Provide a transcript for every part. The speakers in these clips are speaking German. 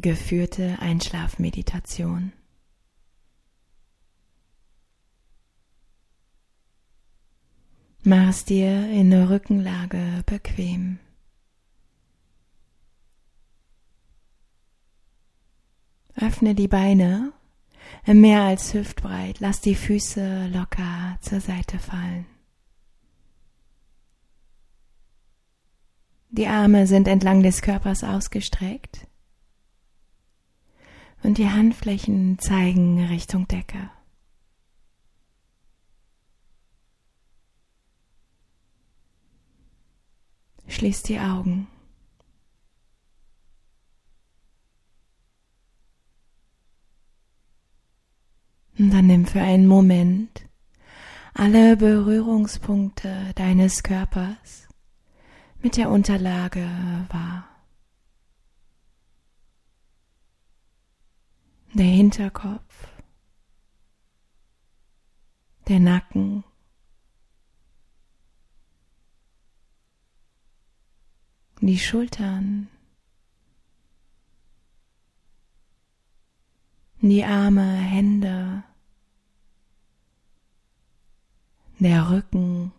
geführte Einschlafmeditation. Mach es dir in der Rückenlage bequem. Öffne die Beine mehr als hüftbreit. Lass die Füße locker zur Seite fallen. Die Arme sind entlang des Körpers ausgestreckt und die Handflächen zeigen Richtung Decke. Schließ die Augen. Und dann nimm für einen Moment alle Berührungspunkte deines Körpers mit der Unterlage wahr. Der Hinterkopf, der Nacken, die Schultern, die Arme, Hände, der Rücken,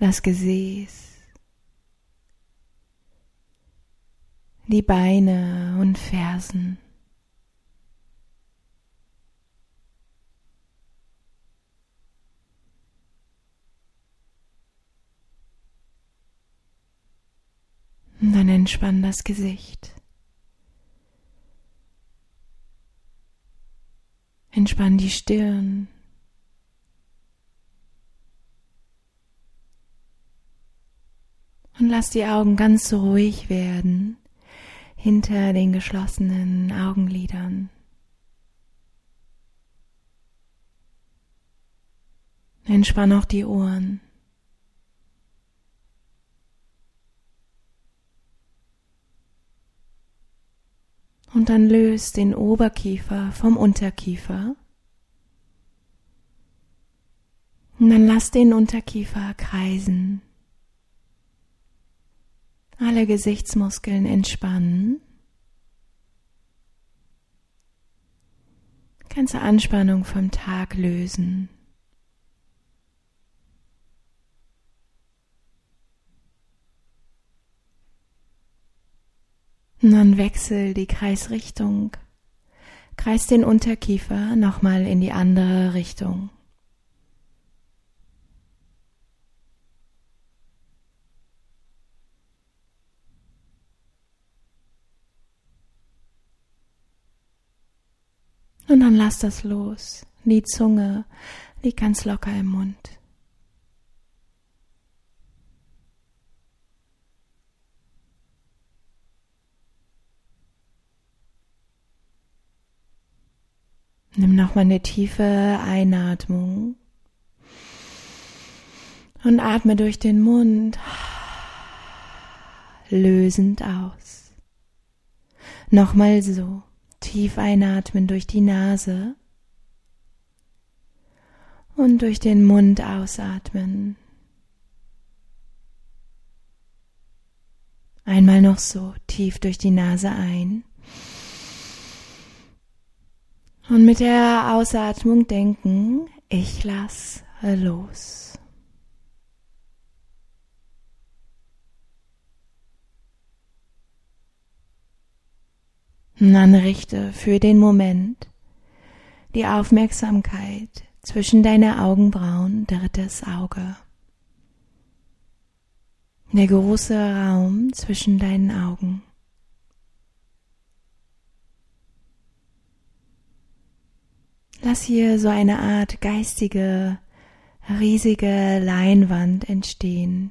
das Gesäß, die Beine und Fersen. Und dann entspann das Gesicht. Entspann die Stirn. Und lass die Augen ganz ruhig werden hinter den geschlossenen Augenlidern. Entspann auch die Ohren. Und dann löst den Oberkiefer vom Unterkiefer. Und dann lass den Unterkiefer kreisen. Alle Gesichtsmuskeln entspannen. Ganze Anspannung vom Tag lösen. Und dann wechsel die Kreisrichtung. Kreis den Unterkiefer nochmal in die andere Richtung. Und dann lass das los. Die Zunge liegt ganz locker im Mund. Nimm nochmal eine tiefe Einatmung und atme durch den Mund lösend aus. Nochmal so. Tief einatmen durch die Nase und durch den Mund ausatmen. Einmal noch so tief durch die Nase ein. Und mit der Ausatmung denken, ich lass los. Dann richte für den Moment die Aufmerksamkeit zwischen deine Augenbrauen, drittes Auge. Der große Raum zwischen deinen Augen. Lass hier so eine Art geistige, riesige Leinwand entstehen.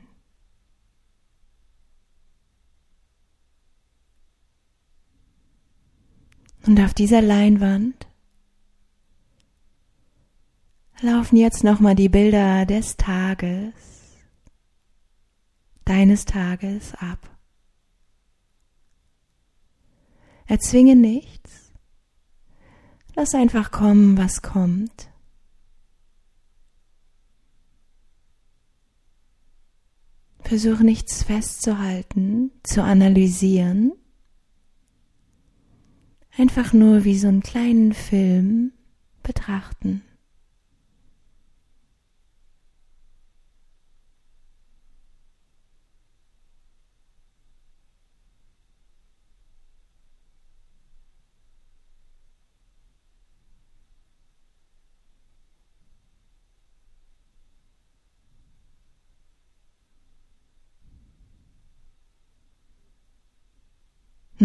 Und auf dieser Leinwand laufen jetzt nochmal die Bilder des Tages, deines Tages ab. Erzwinge nichts. Lass einfach kommen, was kommt. Versuche nichts festzuhalten, zu analysieren. Einfach nur wie so einen kleinen Film betrachten.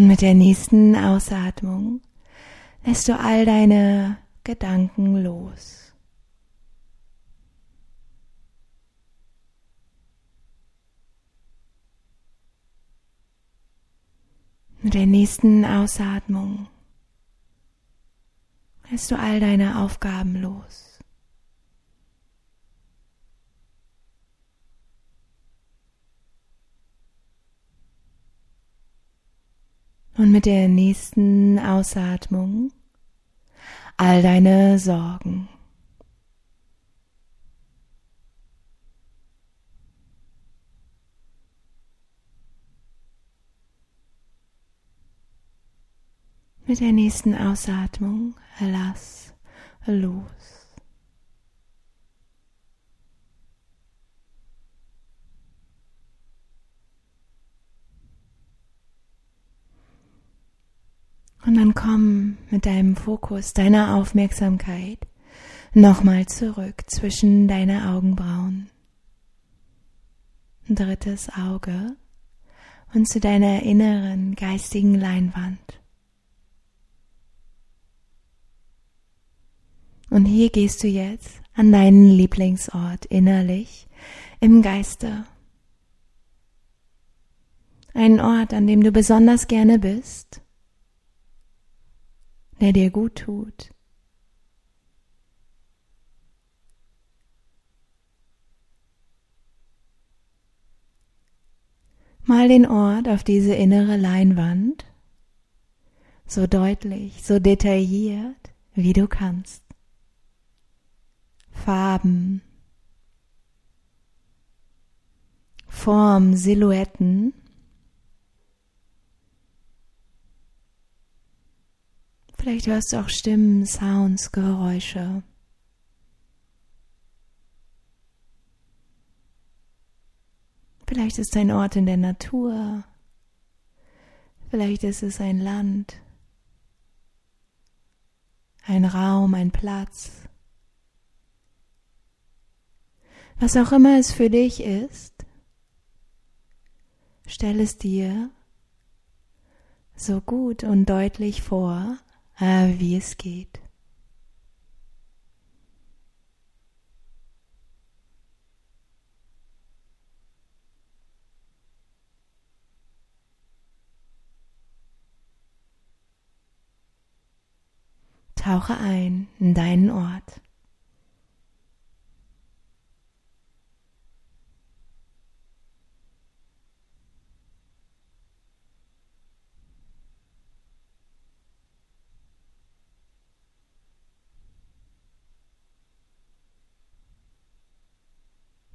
Mit der nächsten Ausatmung lässt du all deine Gedanken los. Mit der nächsten Ausatmung lässt du all deine Aufgaben los. Und mit der nächsten Ausatmung all deine Sorgen. Mit der nächsten Ausatmung lass los. Und dann komm mit deinem Fokus, deiner Aufmerksamkeit nochmal zurück zwischen deine Augenbrauen. Drittes Auge und zu deiner inneren geistigen Leinwand. Und hier gehst du jetzt an deinen Lieblingsort innerlich im Geiste. Einen Ort, an dem du besonders gerne bist der dir gut tut. Mal den Ort auf diese innere Leinwand, so deutlich, so detailliert, wie du kannst. Farben, Form, Silhouetten Vielleicht hörst du auch Stimmen, Sounds, Geräusche. Vielleicht ist ein Ort in der Natur. Vielleicht ist es ein Land, ein Raum, ein Platz. Was auch immer es für dich ist, stell es dir so gut und deutlich vor, wie es geht. Tauche ein in deinen Ort.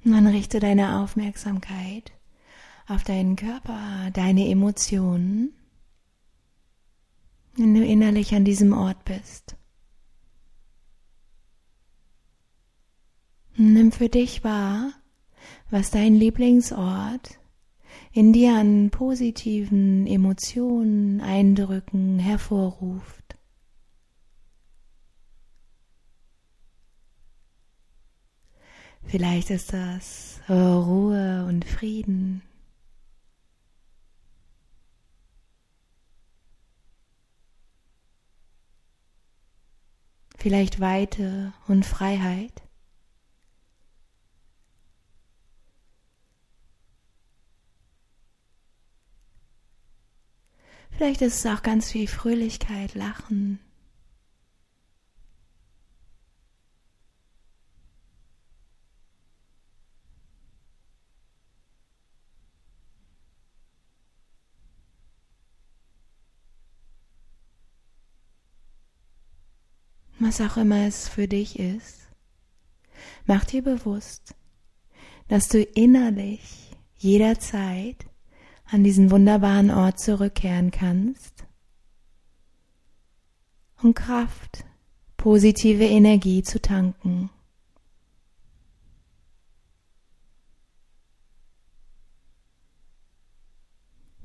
Und dann richte deine Aufmerksamkeit auf deinen Körper, deine Emotionen, wenn du innerlich an diesem Ort bist. Nimm für dich wahr, was dein Lieblingsort in dir an positiven Emotionen, Eindrücken hervorruft. Vielleicht ist das Ruhe und Frieden. Vielleicht Weite und Freiheit. Vielleicht ist es auch ganz viel Fröhlichkeit, Lachen. Was auch immer es für dich ist, mach dir bewusst, dass du innerlich jederzeit an diesen wunderbaren Ort zurückkehren kannst um Kraft, positive Energie zu tanken.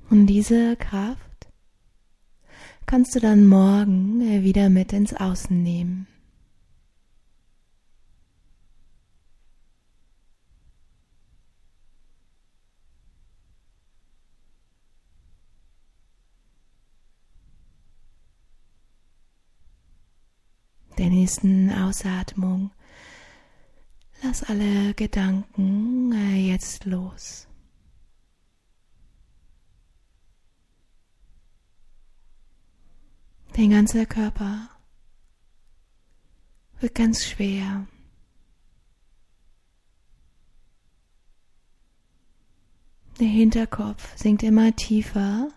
Und diese Kraft kannst du dann morgen wieder mit ins Außen nehmen. der nächsten Ausatmung lass alle Gedanken äh, jetzt los. Dein ganzer Körper wird ganz schwer. Der Hinterkopf sinkt immer tiefer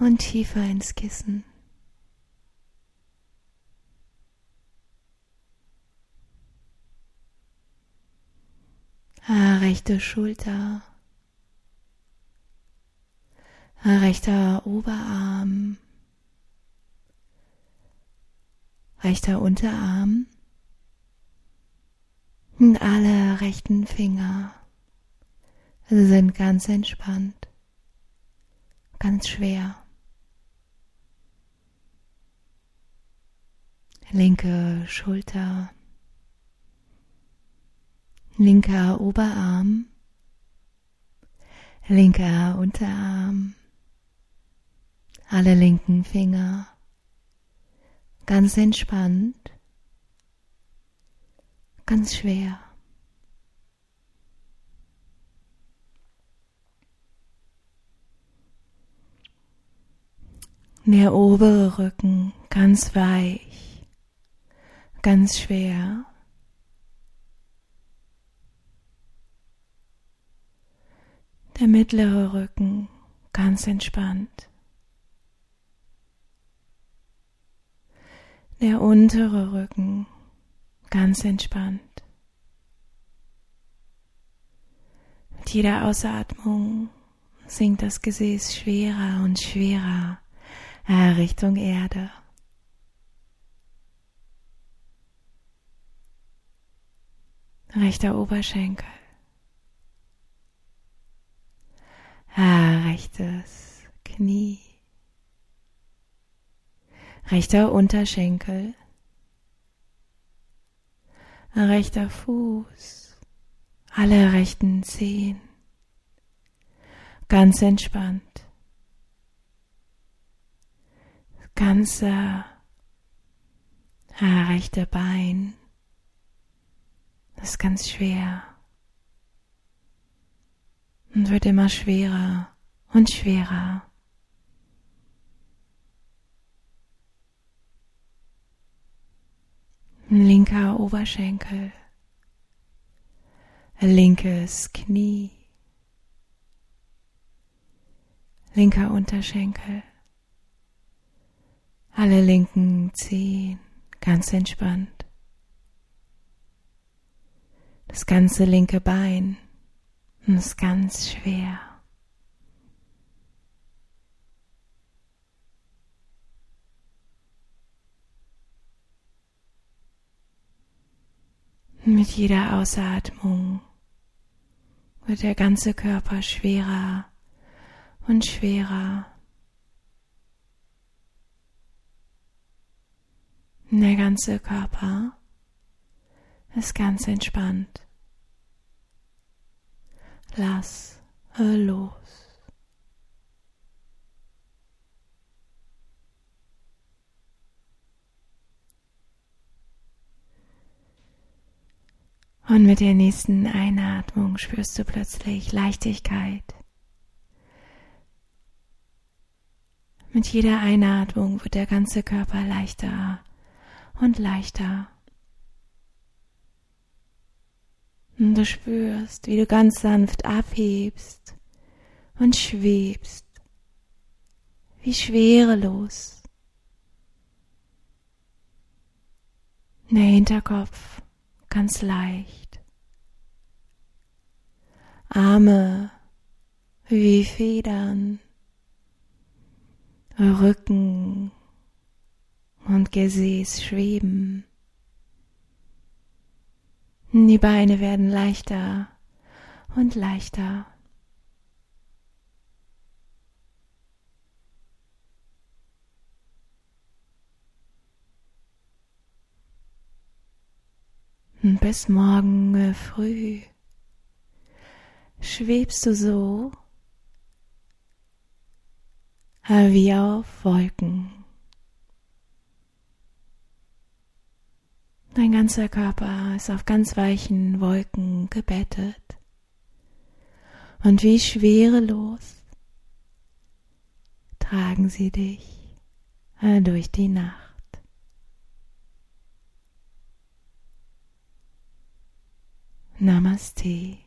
und tiefer ins Kissen. Ah, rechte Schulter, ah, rechter Oberarm, rechter Unterarm und alle rechten Finger sind ganz entspannt, ganz schwer. Linke Schulter, linker Oberarm, linker Unterarm, alle linken Finger, ganz entspannt, ganz schwer. Der obere Rücken ganz weich, ganz schwer. Der mittlere Rücken ganz entspannt. Der untere Rücken ganz entspannt. Mit jeder Ausatmung sinkt das Gesäß schwerer und schwerer Richtung Erde. Rechter Oberschenkel. Ah, rechtes Knie. Rechter Unterschenkel. Rechter Fuß. Alle rechten Zehen. Ganz entspannt. Das ganze ah, rechte Bein. Das ist ganz schwer und wird immer schwerer und schwerer. Linker Oberschenkel, linkes Knie, linker Unterschenkel, alle linken Zehen. Ganz entspannt, das ganze linke Bein ist ganz schwer. Mit jeder Ausatmung wird der ganze Körper schwerer und schwerer. Der ganze Körper ist ganz entspannt. Lass los. Und mit der nächsten Einatmung spürst du plötzlich Leichtigkeit. Mit jeder Einatmung wird der ganze Körper leichter und leichter. Und du spürst, wie du ganz sanft abhebst und schwebst, wie schwerelos. Der Hinterkopf ganz leicht. Arme wie Federn, Rücken und Gesäß schweben. Die Beine werden leichter und leichter. Bis morgen früh schwebst du so wie auf Wolken. Dein ganzer Körper ist auf ganz weichen Wolken gebettet und wie schwerelos tragen sie dich durch die Nacht. Namaste.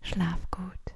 Schlaf gut.